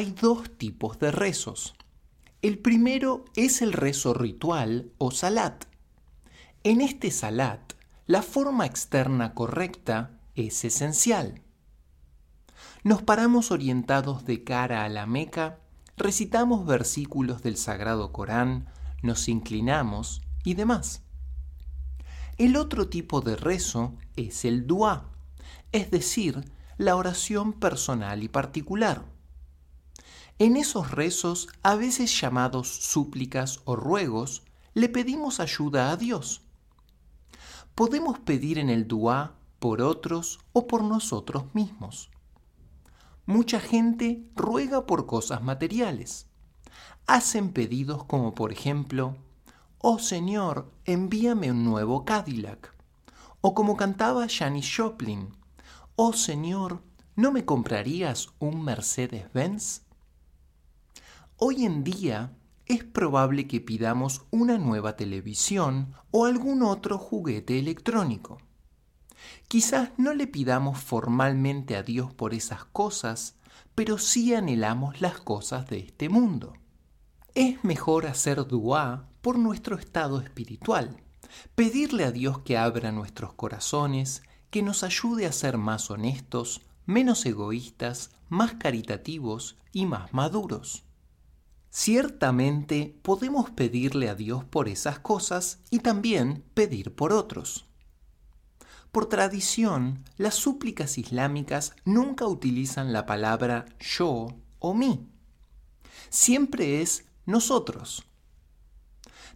Hay dos tipos de rezos. El primero es el rezo ritual o salat. En este salat, la forma externa correcta es esencial. Nos paramos orientados de cara a la Meca, recitamos versículos del Sagrado Corán, nos inclinamos y demás. El otro tipo de rezo es el dua, es decir, la oración personal y particular. En esos rezos, a veces llamados súplicas o ruegos, le pedimos ayuda a Dios. Podemos pedir en el dua por otros o por nosotros mismos. Mucha gente ruega por cosas materiales. Hacen pedidos como por ejemplo, Oh Señor, envíame un nuevo Cadillac. O como cantaba Janis Joplin, Oh Señor, ¿no me comprarías un Mercedes-Benz? Hoy en día es probable que pidamos una nueva televisión o algún otro juguete electrónico. Quizás no le pidamos formalmente a Dios por esas cosas, pero sí anhelamos las cosas de este mundo. Es mejor hacer duá por nuestro estado espiritual, pedirle a Dios que abra nuestros corazones, que nos ayude a ser más honestos, menos egoístas, más caritativos y más maduros. Ciertamente podemos pedirle a Dios por esas cosas y también pedir por otros. Por tradición, las súplicas islámicas nunca utilizan la palabra yo o mí. Siempre es nosotros.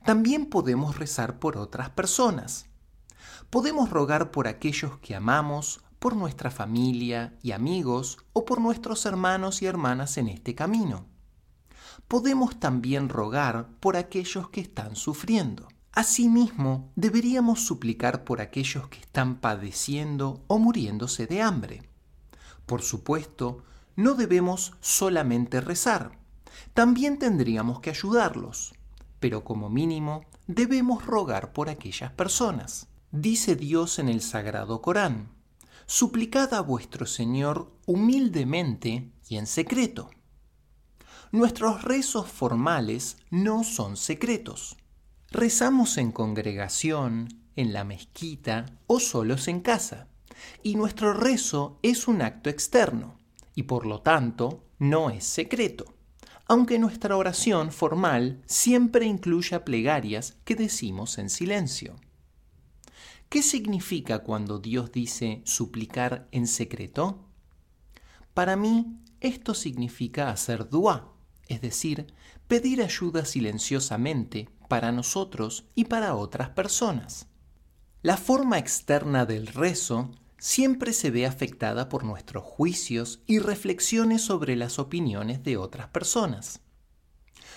También podemos rezar por otras personas. Podemos rogar por aquellos que amamos, por nuestra familia y amigos o por nuestros hermanos y hermanas en este camino. Podemos también rogar por aquellos que están sufriendo. Asimismo, deberíamos suplicar por aquellos que están padeciendo o muriéndose de hambre. Por supuesto, no debemos solamente rezar, también tendríamos que ayudarlos, pero como mínimo debemos rogar por aquellas personas. Dice Dios en el Sagrado Corán, suplicad a vuestro Señor humildemente y en secreto. Nuestros rezos formales no son secretos Rezamos en congregación, en la mezquita o solos en casa, y nuestro rezo es un acto externo, y por lo tanto no es secreto, aunque nuestra oración formal siempre incluya plegarias que decimos en silencio. ¿Qué significa cuando Dios dice suplicar en secreto? Para mí, esto significa hacer dua, es decir, pedir ayuda silenciosamente para nosotros y para otras personas. La forma externa del rezo siempre se ve afectada por nuestros juicios y reflexiones sobre las opiniones de otras personas.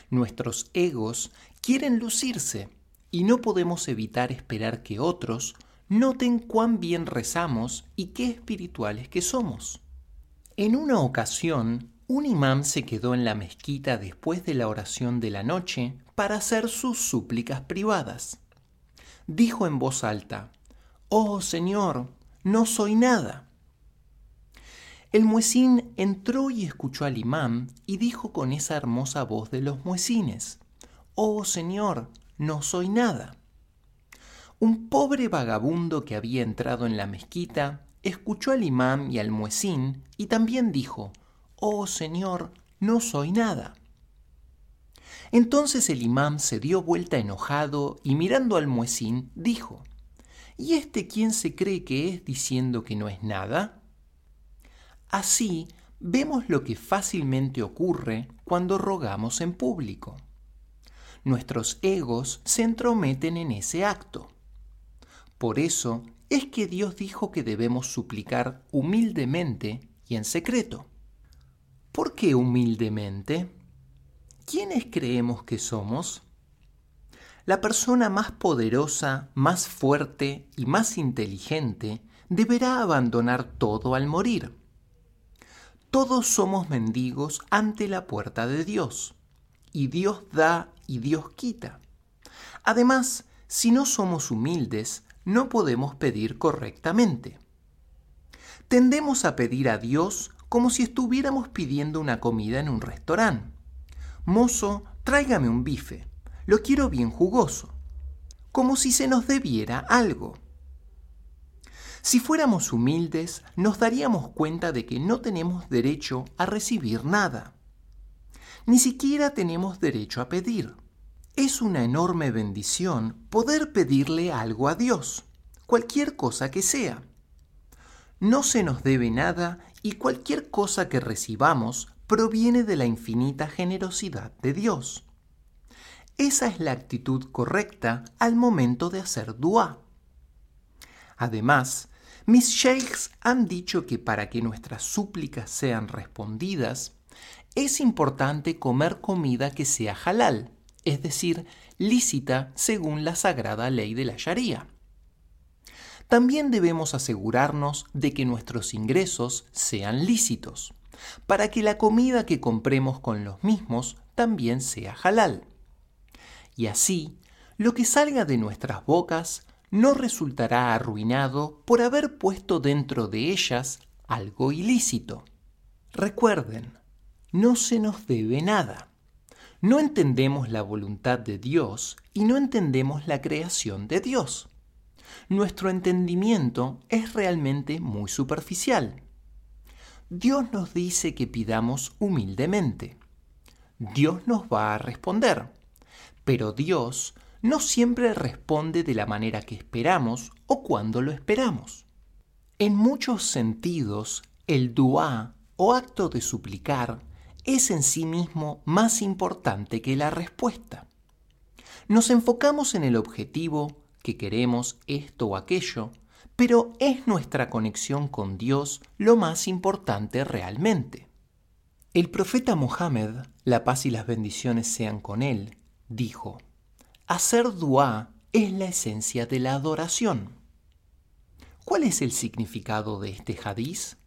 Nuestros egos quieren lucirse y no podemos evitar esperar que otros noten cuán bien rezamos y qué espirituales que somos. En una ocasión, un imán se quedó en la mezquita después de la oración de la noche para hacer sus súplicas privadas. Dijo en voz alta, Oh Señor, no soy nada. El muecín entró y escuchó al imán y dijo con esa hermosa voz de los muecines, Oh Señor, no soy nada. Un pobre vagabundo que había entrado en la mezquita escuchó al imán y al muecín y también dijo, Oh Señor, no soy nada. Entonces el imán se dio vuelta enojado y mirando al muecín dijo, ¿Y este quién se cree que es diciendo que no es nada? Así vemos lo que fácilmente ocurre cuando rogamos en público. Nuestros egos se entrometen en ese acto. Por eso es que Dios dijo que debemos suplicar humildemente y en secreto. ¿Por qué humildemente? ¿Quiénes creemos que somos? La persona más poderosa, más fuerte y más inteligente deberá abandonar todo al morir. Todos somos mendigos ante la puerta de Dios, y Dios da y Dios quita. Además, si no somos humildes, no podemos pedir correctamente. Tendemos a pedir a Dios como si estuviéramos pidiendo una comida en un restaurante. Mozo, tráigame un bife, lo quiero bien jugoso, como si se nos debiera algo. Si fuéramos humildes, nos daríamos cuenta de que no tenemos derecho a recibir nada. Ni siquiera tenemos derecho a pedir. Es una enorme bendición poder pedirle algo a Dios, cualquier cosa que sea. No se nos debe nada y cualquier cosa que recibamos proviene de la infinita generosidad de Dios. Esa es la actitud correcta al momento de hacer dua. Además, mis sheikhs han dicho que para que nuestras súplicas sean respondidas, es importante comer comida que sea halal, es decir, lícita según la sagrada ley de la Sharia. También debemos asegurarnos de que nuestros ingresos sean lícitos, para que la comida que compremos con los mismos también sea halal. Y así, lo que salga de nuestras bocas no resultará arruinado por haber puesto dentro de ellas algo ilícito. Recuerden, no se nos debe nada. No entendemos la voluntad de Dios y no entendemos la creación de Dios nuestro entendimiento es realmente muy superficial. Dios nos dice que pidamos humildemente. Dios nos va a responder, pero Dios no siempre responde de la manera que esperamos o cuando lo esperamos. En muchos sentidos, el dua o acto de suplicar es en sí mismo más importante que la respuesta. Nos enfocamos en el objetivo que queremos esto o aquello, pero es nuestra conexión con Dios lo más importante realmente. El profeta Mohammed, la paz y las bendiciones sean con él, dijo, hacer dua es la esencia de la adoración. ¿Cuál es el significado de este hadiz?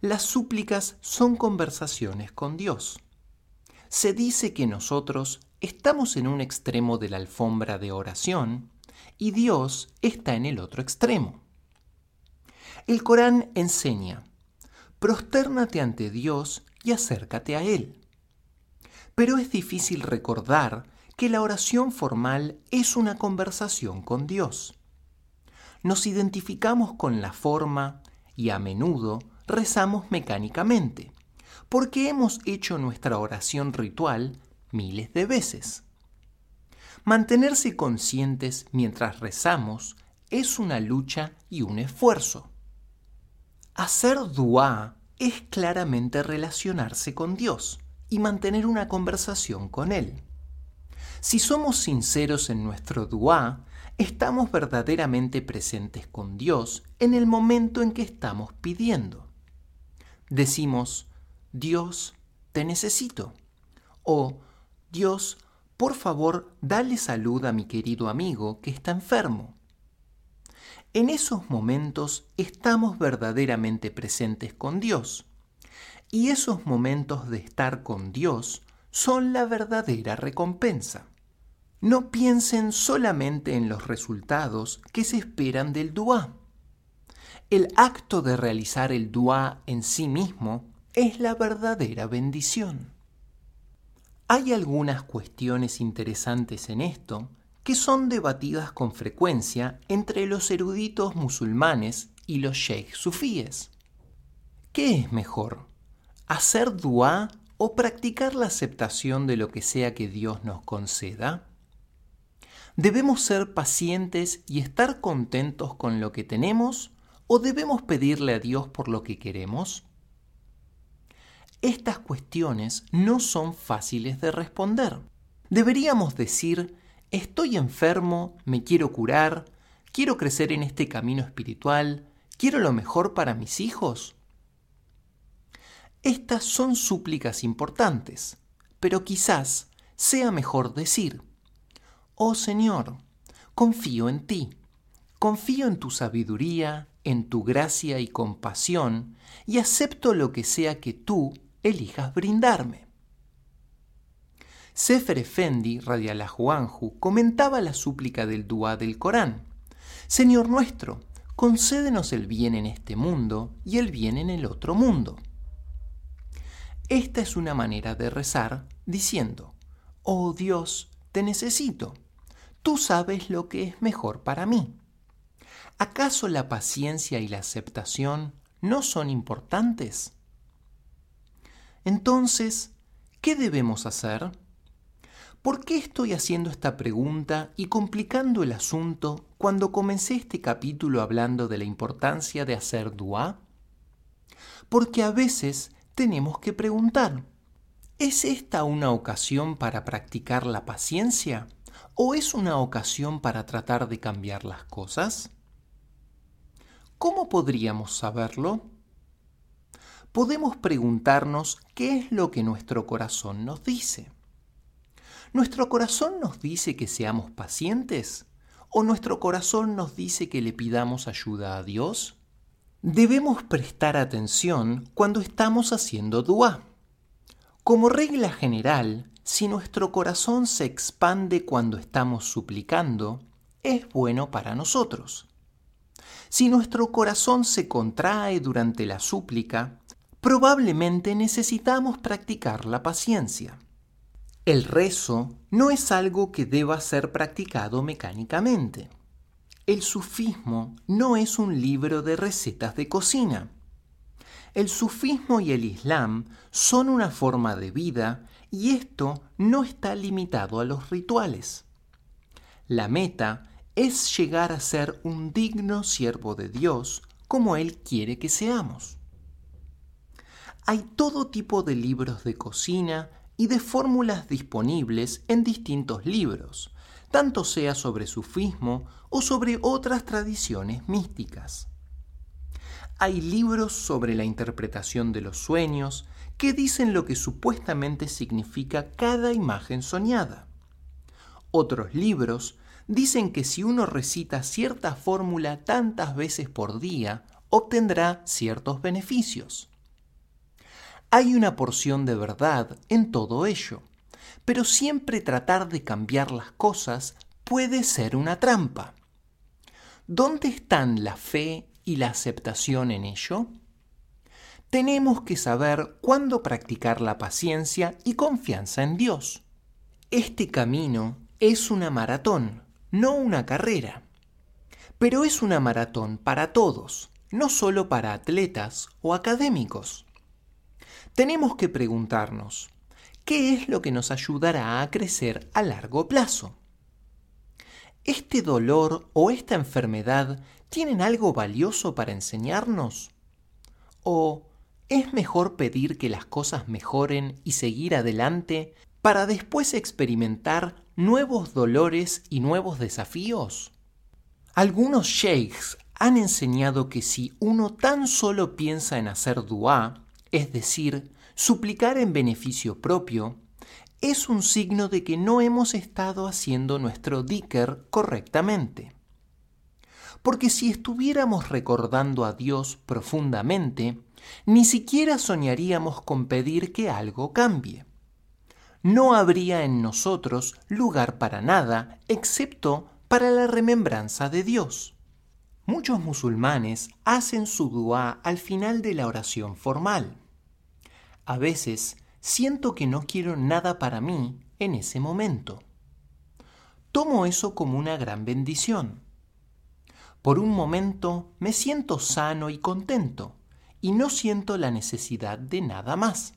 Las súplicas son conversaciones con Dios. Se dice que nosotros estamos en un extremo de la alfombra de oración y Dios está en el otro extremo. El Corán enseña, prostérnate ante Dios y acércate a Él. Pero es difícil recordar que la oración formal es una conversación con Dios. Nos identificamos con la forma y a menudo rezamos mecánicamente, porque hemos hecho nuestra oración ritual miles de veces. Mantenerse conscientes mientras rezamos es una lucha y un esfuerzo. Hacer dua es claramente relacionarse con Dios y mantener una conversación con Él. Si somos sinceros en nuestro dua, estamos verdaderamente presentes con Dios en el momento en que estamos pidiendo. Decimos, Dios, te necesito. O Dios, por favor, dale salud a mi querido amigo que está enfermo. En esos momentos estamos verdaderamente presentes con Dios. Y esos momentos de estar con Dios son la verdadera recompensa. No piensen solamente en los resultados que se esperan del dua. El acto de realizar el dua en sí mismo es la verdadera bendición. Hay algunas cuestiones interesantes en esto que son debatidas con frecuencia entre los eruditos musulmanes y los sheikhs sufíes. ¿Qué es mejor? ¿Hacer dua o practicar la aceptación de lo que sea que Dios nos conceda? ¿Debemos ser pacientes y estar contentos con lo que tenemos o debemos pedirle a Dios por lo que queremos? Estas cuestiones no son fáciles de responder. Deberíamos decir, estoy enfermo, me quiero curar, quiero crecer en este camino espiritual, quiero lo mejor para mis hijos. Estas son súplicas importantes, pero quizás sea mejor decir, oh Señor, confío en ti, confío en tu sabiduría, en tu gracia y compasión, y acepto lo que sea que tú elijas brindarme. Sefer Efendi, radiallahu anhu, comentaba la súplica del Dua del Corán. Señor nuestro, concédenos el bien en este mundo y el bien en el otro mundo. Esta es una manera de rezar diciendo, Oh Dios, te necesito. Tú sabes lo que es mejor para mí. ¿Acaso la paciencia y la aceptación no son importantes? Entonces, ¿qué debemos hacer? ¿Por qué estoy haciendo esta pregunta y complicando el asunto cuando comencé este capítulo hablando de la importancia de hacer dua? Porque a veces tenemos que preguntar, ¿es esta una ocasión para practicar la paciencia o es una ocasión para tratar de cambiar las cosas? ¿Cómo podríamos saberlo? Podemos preguntarnos qué es lo que nuestro corazón nos dice. ¿Nuestro corazón nos dice que seamos pacientes? ¿O nuestro corazón nos dice que le pidamos ayuda a Dios? Debemos prestar atención cuando estamos haciendo dua. Como regla general, si nuestro corazón se expande cuando estamos suplicando, es bueno para nosotros. Si nuestro corazón se contrae durante la súplica, probablemente necesitamos practicar la paciencia. El rezo no es algo que deba ser practicado mecánicamente. El sufismo no es un libro de recetas de cocina. El sufismo y el islam son una forma de vida y esto no está limitado a los rituales. La meta es llegar a ser un digno siervo de Dios como Él quiere que seamos. Hay todo tipo de libros de cocina, y de fórmulas disponibles en distintos libros, tanto sea sobre sufismo o sobre otras tradiciones místicas. Hay libros sobre la interpretación de los sueños que dicen lo que supuestamente significa cada imagen soñada. Otros libros dicen que si uno recita cierta fórmula tantas veces por día, obtendrá ciertos beneficios. Hay una porción de verdad en todo ello, pero siempre tratar de cambiar las cosas puede ser una trampa. ¿Dónde están la fe y la aceptación en ello? Tenemos que saber cuándo practicar la paciencia y confianza en Dios. Este camino es una maratón, no una carrera. Pero es una maratón para todos, no solo para atletas o académicos tenemos que preguntarnos, ¿qué es lo que nos ayudará a crecer a largo plazo? ¿Este dolor o esta enfermedad tienen algo valioso para enseñarnos? ¿O es mejor pedir que las cosas mejoren y seguir adelante para después experimentar nuevos dolores y nuevos desafíos? Algunos sheikhs han enseñado que si uno tan solo piensa en hacer dua, es decir, suplicar en beneficio propio, es un signo de que no hemos estado haciendo nuestro dicker correctamente. Porque si estuviéramos recordando a Dios profundamente, ni siquiera soñaríamos con pedir que algo cambie. No habría en nosotros lugar para nada excepto para la remembranza de Dios. Muchos musulmanes hacen su dua al final de la oración formal. A veces siento que no quiero nada para mí en ese momento. Tomo eso como una gran bendición. Por un momento me siento sano y contento y no siento la necesidad de nada más.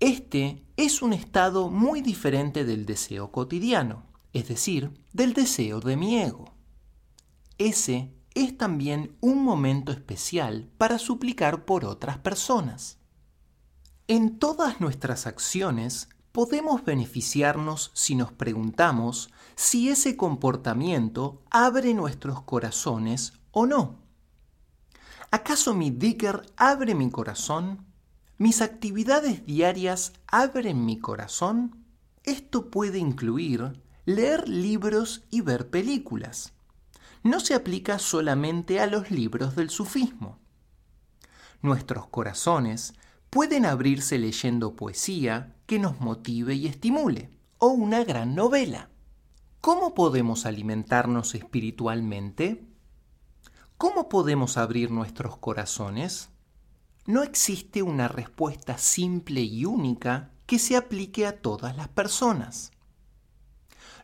Este es un estado muy diferente del deseo cotidiano, es decir, del deseo de mi ego. Ese es también un momento especial para suplicar por otras personas. En todas nuestras acciones podemos beneficiarnos si nos preguntamos si ese comportamiento abre nuestros corazones o no. ¿Acaso mi Dicker abre mi corazón? ¿Mis actividades diarias abren mi corazón? Esto puede incluir leer libros y ver películas. No se aplica solamente a los libros del sufismo. Nuestros corazones pueden abrirse leyendo poesía que nos motive y estimule, o una gran novela. ¿Cómo podemos alimentarnos espiritualmente? ¿Cómo podemos abrir nuestros corazones? No existe una respuesta simple y única que se aplique a todas las personas.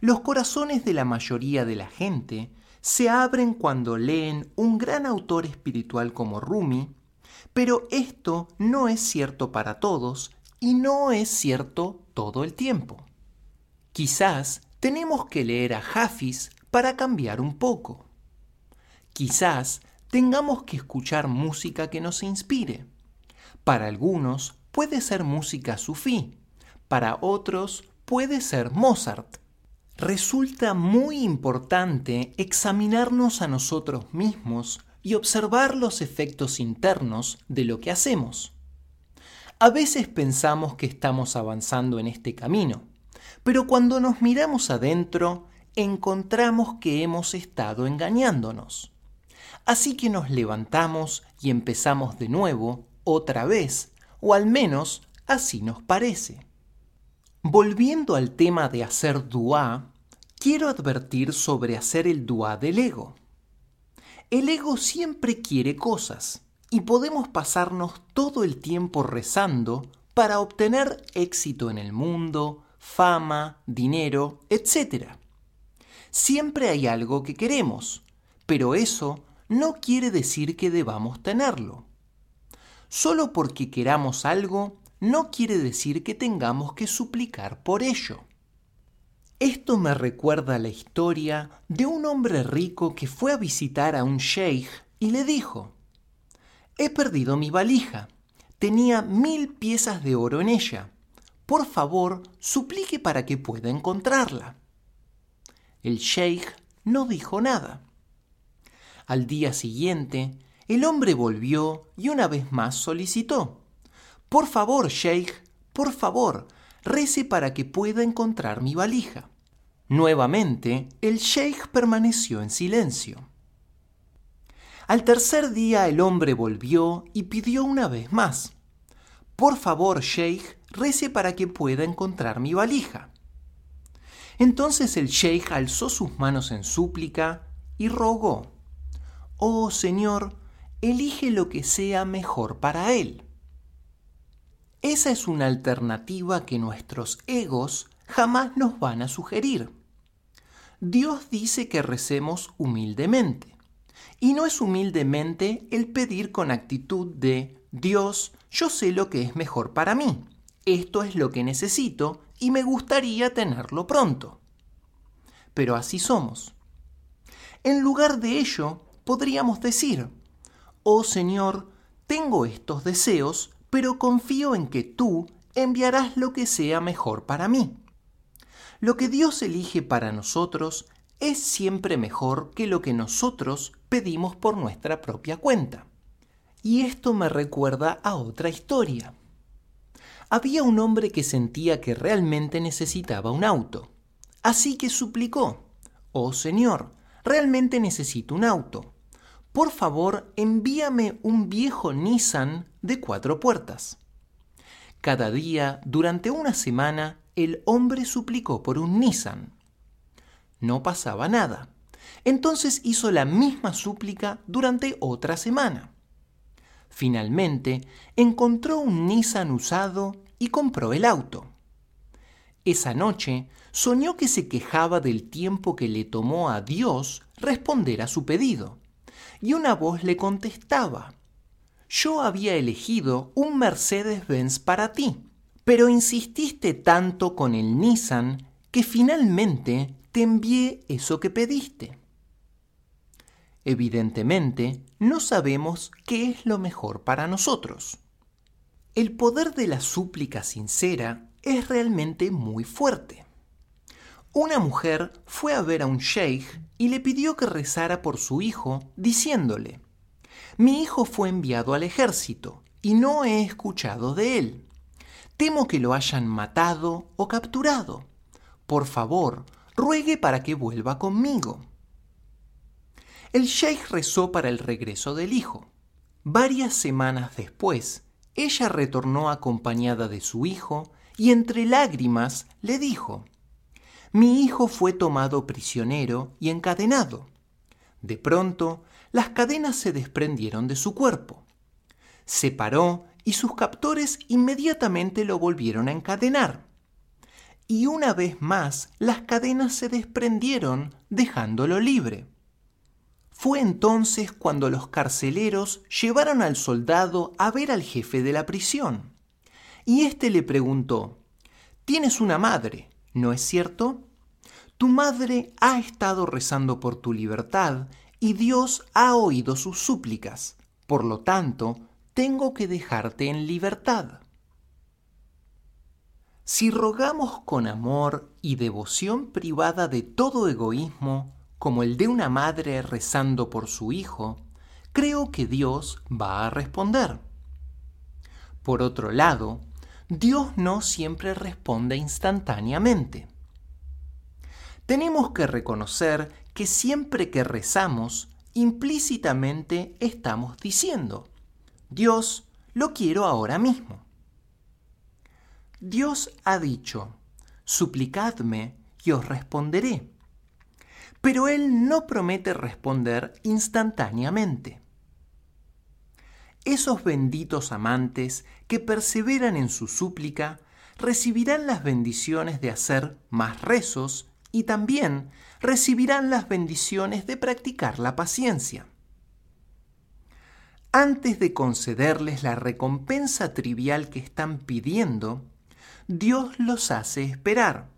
Los corazones de la mayoría de la gente se abren cuando leen un gran autor espiritual como Rumi, pero esto no es cierto para todos y no es cierto todo el tiempo. Quizás tenemos que leer a Hafiz para cambiar un poco. Quizás tengamos que escuchar música que nos inspire. Para algunos puede ser música sufí, para otros puede ser Mozart. Resulta muy importante examinarnos a nosotros mismos y observar los efectos internos de lo que hacemos. A veces pensamos que estamos avanzando en este camino, pero cuando nos miramos adentro encontramos que hemos estado engañándonos. Así que nos levantamos y empezamos de nuevo, otra vez, o al menos así nos parece. Volviendo al tema de hacer duá, quiero advertir sobre hacer el duá del ego. El ego siempre quiere cosas y podemos pasarnos todo el tiempo rezando para obtener éxito en el mundo, fama, dinero, etc. Siempre hay algo que queremos, pero eso no quiere decir que debamos tenerlo. Solo porque queramos algo no quiere decir que tengamos que suplicar por ello. Esto me recuerda la historia de un hombre rico que fue a visitar a un sheikh y le dijo, He perdido mi valija. Tenía mil piezas de oro en ella. Por favor, suplique para que pueda encontrarla. El sheikh no dijo nada. Al día siguiente, el hombre volvió y una vez más solicitó. Por favor, Sheikh, por favor, rece para que pueda encontrar mi valija. Nuevamente, el Sheikh permaneció en silencio. Al tercer día el hombre volvió y pidió una vez más. Por favor, Sheikh, rece para que pueda encontrar mi valija. Entonces el Sheikh alzó sus manos en súplica y rogó. Oh Señor, elige lo que sea mejor para él. Esa es una alternativa que nuestros egos jamás nos van a sugerir. Dios dice que recemos humildemente. Y no es humildemente el pedir con actitud de Dios, yo sé lo que es mejor para mí. Esto es lo que necesito y me gustaría tenerlo pronto. Pero así somos. En lugar de ello, podríamos decir, Oh Señor, tengo estos deseos, pero confío en que tú enviarás lo que sea mejor para mí. Lo que Dios elige para nosotros es siempre mejor que lo que nosotros pedimos por nuestra propia cuenta. Y esto me recuerda a otra historia. Había un hombre que sentía que realmente necesitaba un auto, así que suplicó, Oh Señor, realmente necesito un auto por favor envíame un viejo Nissan de cuatro puertas. Cada día, durante una semana, el hombre suplicó por un Nissan. No pasaba nada. Entonces hizo la misma súplica durante otra semana. Finalmente, encontró un Nissan usado y compró el auto. Esa noche soñó que se quejaba del tiempo que le tomó a Dios responder a su pedido y una voz le contestaba, yo había elegido un Mercedes-Benz para ti, pero insististe tanto con el Nissan que finalmente te envié eso que pediste. Evidentemente, no sabemos qué es lo mejor para nosotros. El poder de la súplica sincera es realmente muy fuerte. Una mujer fue a ver a un sheikh y le pidió que rezara por su hijo, diciéndole, Mi hijo fue enviado al ejército y no he escuchado de él. Temo que lo hayan matado o capturado. Por favor, ruegue para que vuelva conmigo. El sheikh rezó para el regreso del hijo. Varias semanas después, ella retornó acompañada de su hijo y entre lágrimas le dijo, mi hijo fue tomado prisionero y encadenado. De pronto, las cadenas se desprendieron de su cuerpo. Se paró y sus captores inmediatamente lo volvieron a encadenar. Y una vez más las cadenas se desprendieron dejándolo libre. Fue entonces cuando los carceleros llevaron al soldado a ver al jefe de la prisión. Y éste le preguntó, Tienes una madre, ¿no es cierto? Tu madre ha estado rezando por tu libertad y Dios ha oído sus súplicas. Por lo tanto, tengo que dejarte en libertad. Si rogamos con amor y devoción privada de todo egoísmo, como el de una madre rezando por su hijo, creo que Dios va a responder. Por otro lado, Dios no siempre responde instantáneamente. Tenemos que reconocer que siempre que rezamos, implícitamente estamos diciendo, Dios, lo quiero ahora mismo. Dios ha dicho, suplicadme y os responderé. Pero Él no promete responder instantáneamente. Esos benditos amantes que perseveran en su súplica recibirán las bendiciones de hacer más rezos y también recibirán las bendiciones de practicar la paciencia. Antes de concederles la recompensa trivial que están pidiendo, Dios los hace esperar,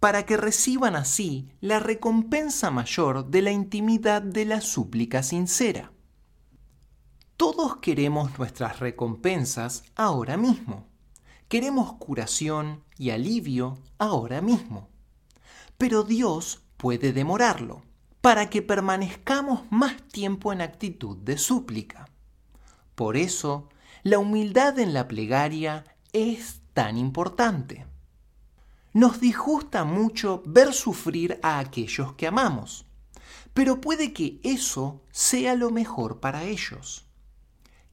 para que reciban así la recompensa mayor de la intimidad de la súplica sincera. Todos queremos nuestras recompensas ahora mismo. Queremos curación y alivio ahora mismo pero Dios puede demorarlo para que permanezcamos más tiempo en actitud de súplica. Por eso, la humildad en la plegaria es tan importante. Nos disgusta mucho ver sufrir a aquellos que amamos, pero puede que eso sea lo mejor para ellos.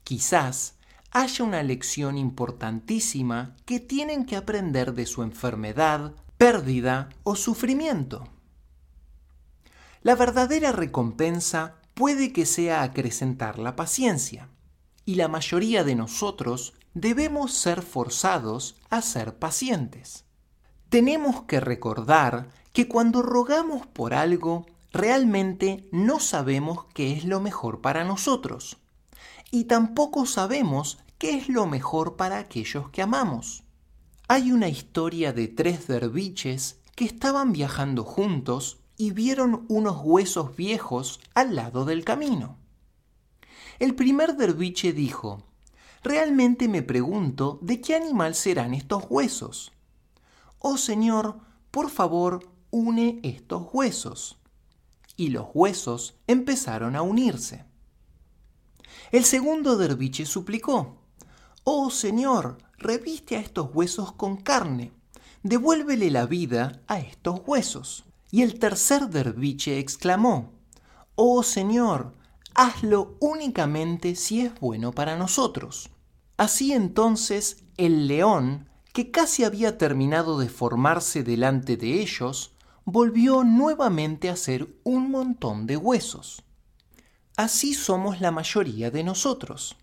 Quizás haya una lección importantísima que tienen que aprender de su enfermedad pérdida o sufrimiento. La verdadera recompensa puede que sea acrecentar la paciencia, y la mayoría de nosotros debemos ser forzados a ser pacientes. Tenemos que recordar que cuando rogamos por algo, realmente no sabemos qué es lo mejor para nosotros, y tampoco sabemos qué es lo mejor para aquellos que amamos. Hay una historia de tres derviches que estaban viajando juntos y vieron unos huesos viejos al lado del camino. El primer derviche dijo, Realmente me pregunto de qué animal serán estos huesos. Oh Señor, por favor, une estos huesos. Y los huesos empezaron a unirse. El segundo derviche suplicó, Oh Señor, reviste a estos huesos con carne, devuélvele la vida a estos huesos. Y el tercer derviche exclamó, Oh Señor, hazlo únicamente si es bueno para nosotros. Así entonces el león, que casi había terminado de formarse delante de ellos, volvió nuevamente a ser un montón de huesos. Así somos la mayoría de nosotros.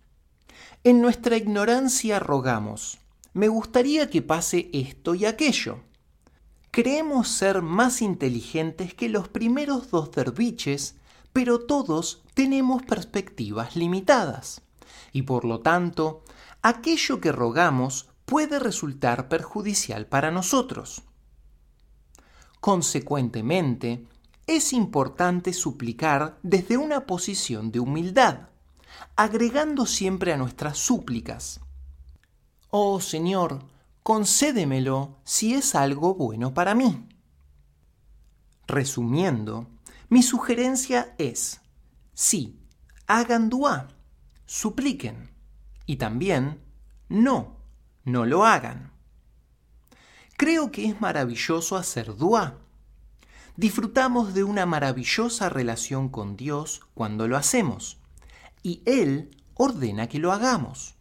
En nuestra ignorancia rogamos, me gustaría que pase esto y aquello. Creemos ser más inteligentes que los primeros dos derviches, pero todos tenemos perspectivas limitadas, y por lo tanto, aquello que rogamos puede resultar perjudicial para nosotros. Consecuentemente, es importante suplicar desde una posición de humildad agregando siempre a nuestras súplicas. Oh Señor, concédemelo si es algo bueno para mí. Resumiendo, mi sugerencia es, sí, hagan duá, supliquen, y también, no, no lo hagan. Creo que es maravilloso hacer duá. Disfrutamos de una maravillosa relación con Dios cuando lo hacemos y Él ordena que lo hagamos.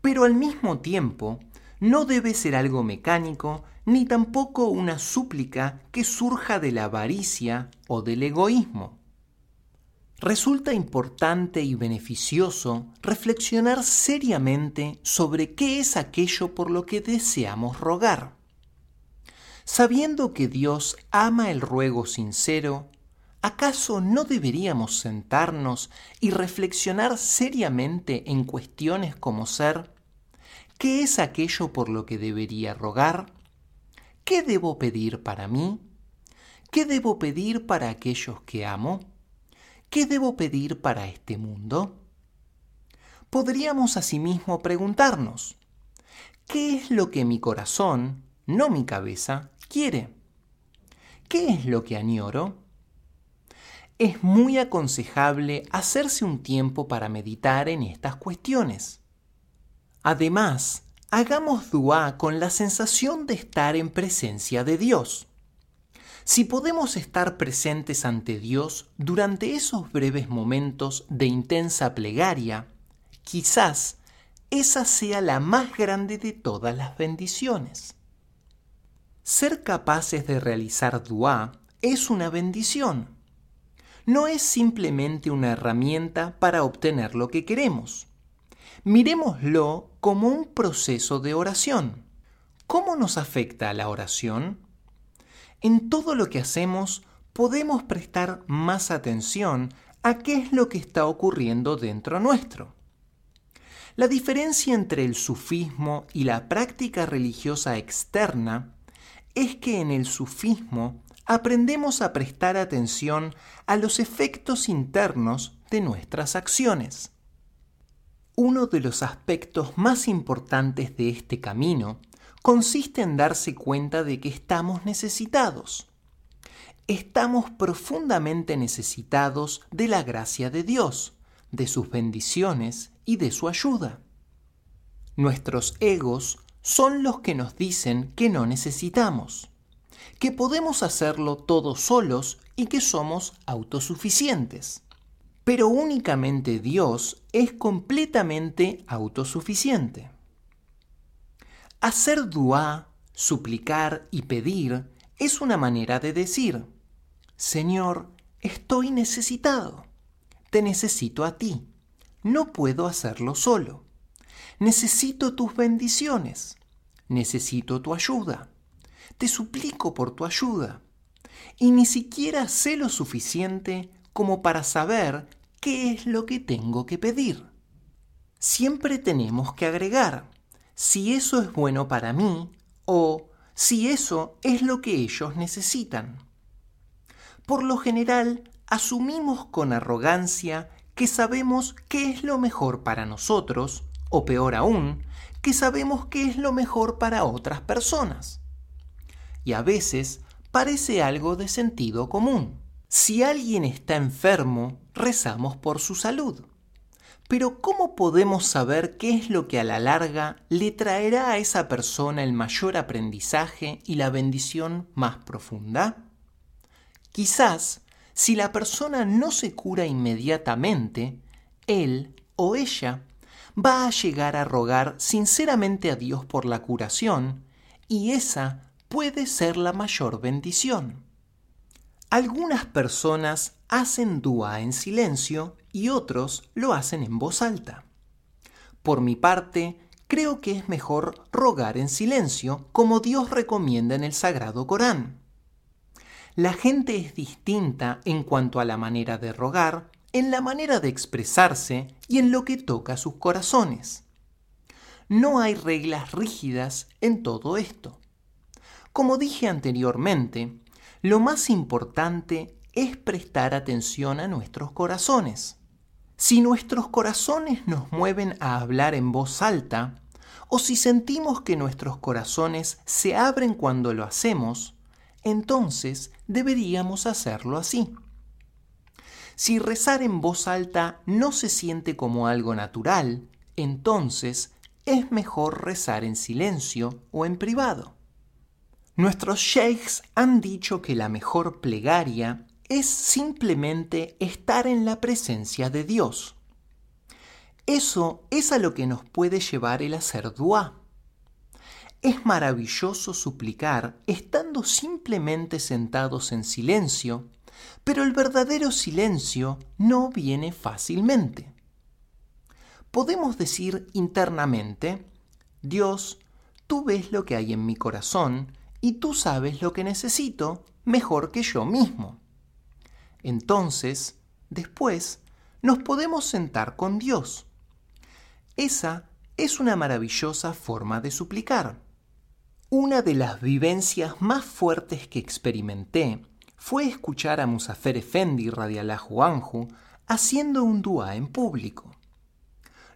Pero al mismo tiempo, no debe ser algo mecánico ni tampoco una súplica que surja de la avaricia o del egoísmo. Resulta importante y beneficioso reflexionar seriamente sobre qué es aquello por lo que deseamos rogar. Sabiendo que Dios ama el ruego sincero, ¿acaso no deberíamos sentarnos y reflexionar seriamente en cuestiones como ser ¿qué es aquello por lo que debería rogar? ¿Qué debo pedir para mí? ¿Qué debo pedir para aquellos que amo? ¿Qué debo pedir para este mundo? Podríamos asimismo preguntarnos, ¿qué es lo que mi corazón, no mi cabeza, quiere? ¿Qué es lo que añoro? Es muy aconsejable hacerse un tiempo para meditar en estas cuestiones. Además, hagamos dua con la sensación de estar en presencia de Dios. Si podemos estar presentes ante Dios durante esos breves momentos de intensa plegaria, quizás esa sea la más grande de todas las bendiciones. Ser capaces de realizar dua es una bendición. No es simplemente una herramienta para obtener lo que queremos. Miremoslo como un proceso de oración. ¿Cómo nos afecta la oración? En todo lo que hacemos podemos prestar más atención a qué es lo que está ocurriendo dentro nuestro. La diferencia entre el sufismo y la práctica religiosa externa es que en el sufismo aprendemos a prestar atención a los efectos internos de nuestras acciones. Uno de los aspectos más importantes de este camino consiste en darse cuenta de que estamos necesitados. Estamos profundamente necesitados de la gracia de Dios, de sus bendiciones y de su ayuda. Nuestros egos son los que nos dicen que no necesitamos, que podemos hacerlo todos solos y que somos autosuficientes. Pero únicamente Dios es completamente autosuficiente. Hacer dua, suplicar y pedir es una manera de decir, Señor, estoy necesitado, te necesito a ti, no puedo hacerlo solo, necesito tus bendiciones, necesito tu ayuda, te suplico por tu ayuda, y ni siquiera sé lo suficiente como para saber qué es lo que tengo que pedir. Siempre tenemos que agregar, si eso es bueno para mí o si eso es lo que ellos necesitan. Por lo general, asumimos con arrogancia que sabemos qué es lo mejor para nosotros, o peor aún, que sabemos qué es lo mejor para otras personas. Y a veces parece algo de sentido común. Si alguien está enfermo, rezamos por su salud. Pero ¿cómo podemos saber qué es lo que a la larga le traerá a esa persona el mayor aprendizaje y la bendición más profunda? Quizás, si la persona no se cura inmediatamente, él o ella va a llegar a rogar sinceramente a Dios por la curación, y esa puede ser la mayor bendición. Algunas personas hacen dúa en silencio y otros lo hacen en voz alta. Por mi parte, creo que es mejor rogar en silencio, como Dios recomienda en el Sagrado Corán. La gente es distinta en cuanto a la manera de rogar, en la manera de expresarse y en lo que toca sus corazones. No hay reglas rígidas en todo esto. Como dije anteriormente, lo más importante es prestar atención a nuestros corazones. Si nuestros corazones nos mueven a hablar en voz alta, o si sentimos que nuestros corazones se abren cuando lo hacemos, entonces deberíamos hacerlo así. Si rezar en voz alta no se siente como algo natural, entonces es mejor rezar en silencio o en privado. Nuestros sheikhs han dicho que la mejor plegaria es simplemente estar en la presencia de Dios. Eso es a lo que nos puede llevar el hacer dua. Es maravilloso suplicar estando simplemente sentados en silencio, Pero el verdadero silencio no viene fácilmente. Podemos decir internamente, Dios, tú ves lo que hay en mi corazón y tú sabes lo que necesito mejor que yo mismo. Entonces, después, nos podemos sentar con Dios. Esa es una maravillosa forma de suplicar. Una de las vivencias más fuertes que experimenté fue escuchar a Musafer Efendi radiallahu anhu haciendo un dua en público.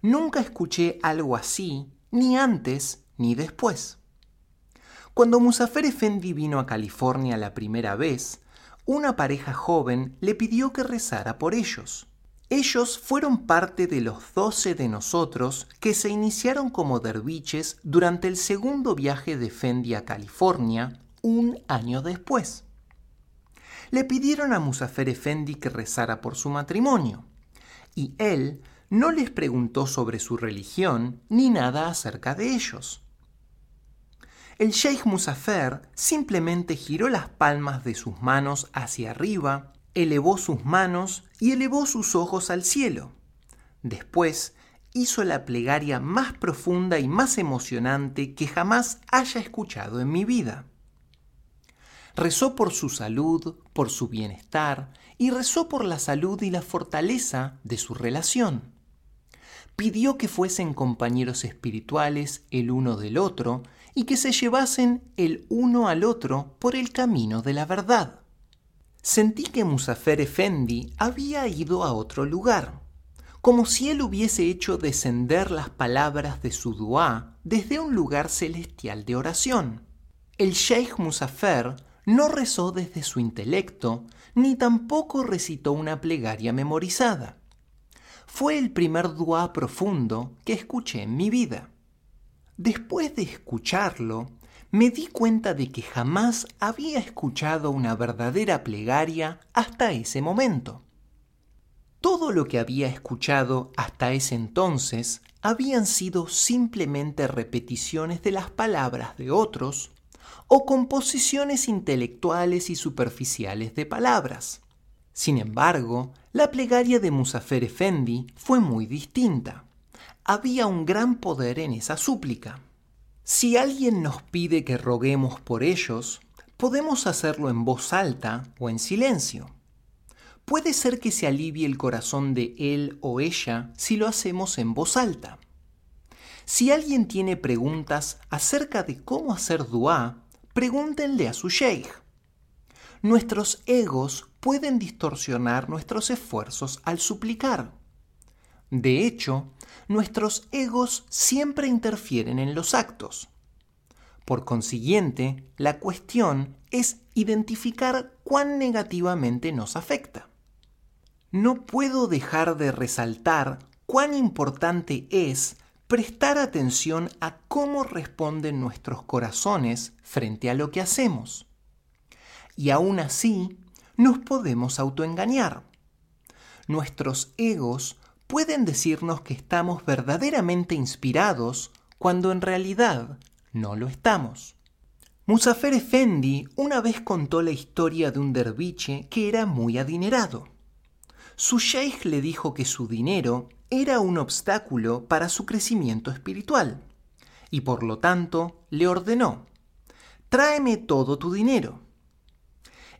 Nunca escuché algo así, ni antes ni después. Cuando Musafer Efendi vino a California la primera vez, una pareja joven le pidió que rezara por ellos. Ellos fueron parte de los doce de nosotros que se iniciaron como derviches durante el segundo viaje de Fendi a California un año después. Le pidieron a Musafer Efendi que rezara por su matrimonio, y él no les preguntó sobre su religión ni nada acerca de ellos. El Sheikh Musafer simplemente giró las palmas de sus manos hacia arriba, elevó sus manos y elevó sus ojos al cielo. Después hizo la plegaria más profunda y más emocionante que jamás haya escuchado en mi vida. Rezó por su salud, por su bienestar y rezó por la salud y la fortaleza de su relación. Pidió que fuesen compañeros espirituales el uno del otro y que se llevasen el uno al otro por el camino de la verdad. Sentí que Musafer Efendi había ido a otro lugar, como si él hubiese hecho descender las palabras de su duá desde un lugar celestial de oración. El Sheikh Musafer no rezó desde su intelecto, ni tampoco recitó una plegaria memorizada. Fue el primer duá profundo que escuché en mi vida. Después de escucharlo, me di cuenta de que jamás había escuchado una verdadera plegaria hasta ese momento. Todo lo que había escuchado hasta ese entonces habían sido simplemente repeticiones de las palabras de otros o composiciones intelectuales y superficiales de palabras. Sin embargo, la plegaria de Musafer Efendi fue muy distinta había un gran poder en esa súplica. Si alguien nos pide que roguemos por ellos, podemos hacerlo en voz alta o en silencio. Puede ser que se alivie el corazón de él o ella si lo hacemos en voz alta. Si alguien tiene preguntas acerca de cómo hacer dua, pregúntenle a su sheikh. Nuestros egos pueden distorsionar nuestros esfuerzos al suplicar. De hecho, nuestros egos siempre interfieren en los actos. Por consiguiente, la cuestión es identificar cuán negativamente nos afecta. No puedo dejar de resaltar cuán importante es prestar atención a cómo responden nuestros corazones frente a lo que hacemos. Y aún así, nos podemos autoengañar. Nuestros egos pueden decirnos que estamos verdaderamente inspirados cuando en realidad no lo estamos. Musafer Efendi una vez contó la historia de un derviche que era muy adinerado. Su sheikh le dijo que su dinero era un obstáculo para su crecimiento espiritual y por lo tanto le ordenó, tráeme todo tu dinero.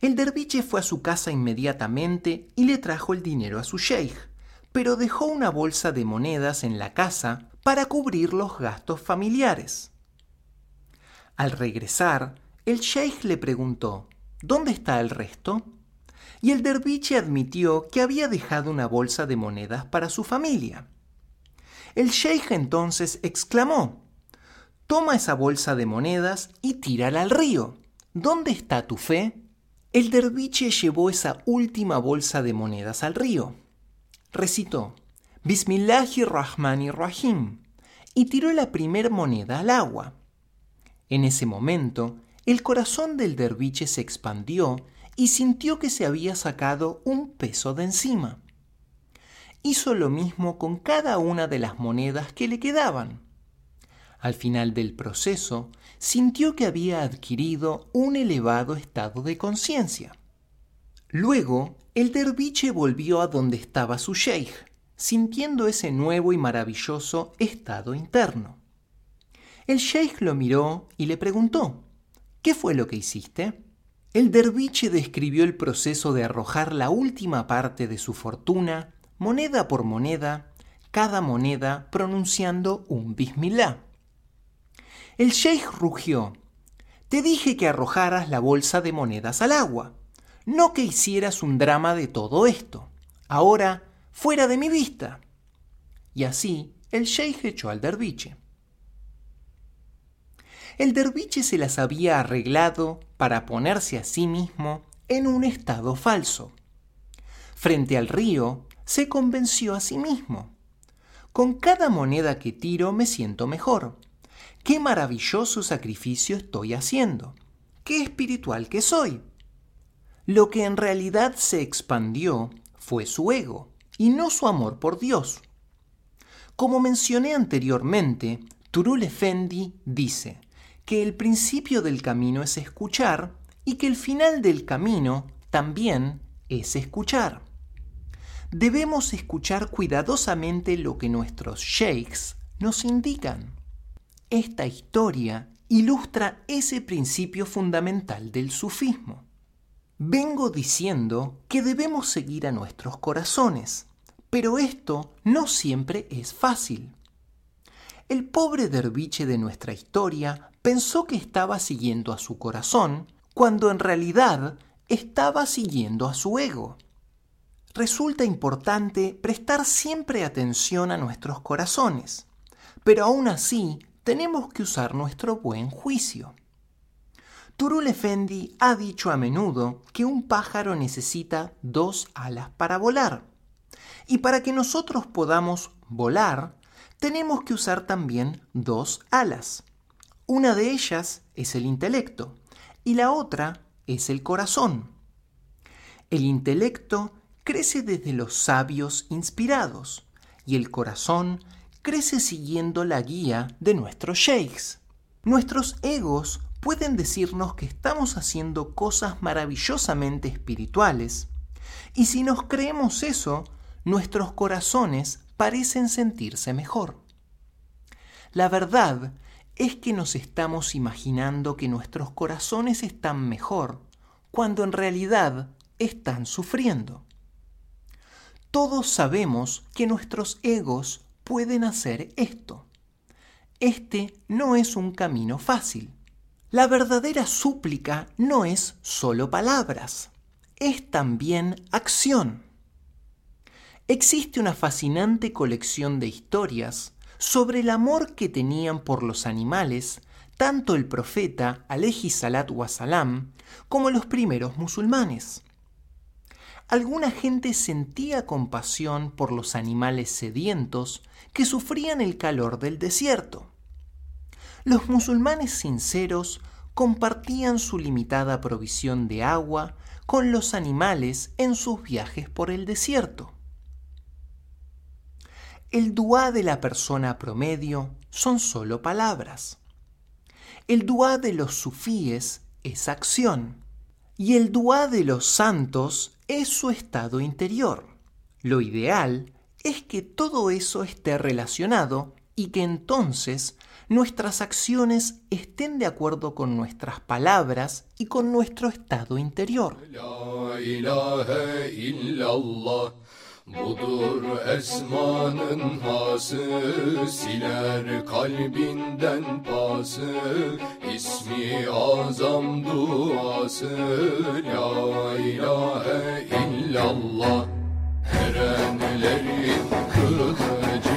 El derviche fue a su casa inmediatamente y le trajo el dinero a su sheikh pero dejó una bolsa de monedas en la casa para cubrir los gastos familiares. Al regresar, el sheikh le preguntó, ¿Dónde está el resto? Y el derviche admitió que había dejado una bolsa de monedas para su familia. El sheikh entonces exclamó, Toma esa bolsa de monedas y tírala al río. ¿Dónde está tu fe? El derviche llevó esa última bolsa de monedas al río recitó Bismillahirrahmanirrahim y tiró la primer moneda al agua. En ese momento, el corazón del derviche se expandió y sintió que se había sacado un peso de encima. Hizo lo mismo con cada una de las monedas que le quedaban. Al final del proceso, sintió que había adquirido un elevado estado de conciencia. Luego, el derviche volvió a donde estaba su sheikh, sintiendo ese nuevo y maravilloso estado interno. El sheikh lo miró y le preguntó, ¿qué fue lo que hiciste? El derviche describió el proceso de arrojar la última parte de su fortuna, moneda por moneda, cada moneda pronunciando un bismillah. El sheikh rugió, te dije que arrojaras la bolsa de monedas al agua, no que hicieras un drama de todo esto. Ahora, fuera de mi vista. Y así el sheikh echó al derviche. El derviche se las había arreglado para ponerse a sí mismo en un estado falso. Frente al río, se convenció a sí mismo. Con cada moneda que tiro me siento mejor. Qué maravilloso sacrificio estoy haciendo. Qué espiritual que soy. Lo que en realidad se expandió fue su ego y no su amor por Dios. Como mencioné anteriormente, Turul Efendi dice que el principio del camino es escuchar y que el final del camino también es escuchar. Debemos escuchar cuidadosamente lo que nuestros sheikhs nos indican. Esta historia ilustra ese principio fundamental del sufismo. Vengo diciendo que debemos seguir a nuestros corazones, pero esto no siempre es fácil. El pobre derviche de nuestra historia pensó que estaba siguiendo a su corazón, cuando en realidad estaba siguiendo a su ego. Resulta importante prestar siempre atención a nuestros corazones, pero aún así tenemos que usar nuestro buen juicio. Turul Efendi ha dicho a menudo que un pájaro necesita dos alas para volar. Y para que nosotros podamos volar, tenemos que usar también dos alas. Una de ellas es el intelecto y la otra es el corazón. El intelecto crece desde los sabios inspirados y el corazón crece siguiendo la guía de nuestros sheikhs. Nuestros egos pueden decirnos que estamos haciendo cosas maravillosamente espirituales, y si nos creemos eso, nuestros corazones parecen sentirse mejor. La verdad es que nos estamos imaginando que nuestros corazones están mejor, cuando en realidad están sufriendo. Todos sabemos que nuestros egos pueden hacer esto. Este no es un camino fácil. La verdadera súplica no es solo palabras, es también acción. Existe una fascinante colección de historias sobre el amor que tenían por los animales tanto el profeta Aleji Salat Wasalam como los primeros musulmanes. Alguna gente sentía compasión por los animales sedientos que sufrían el calor del desierto los musulmanes sinceros compartían su limitada provisión de agua con los animales en sus viajes por el desierto. El duá de la persona promedio son solo palabras. El duá de los sufíes es acción. Y el duá de los santos es su estado interior. Lo ideal es que todo eso esté relacionado y que entonces nuestras acciones estén de acuerdo con nuestras palabras y con nuestro estado interior. Budur esmanın hası Siler kalbinden pası İsmi azam duası La ilahe illallah Erenlerin kılıcı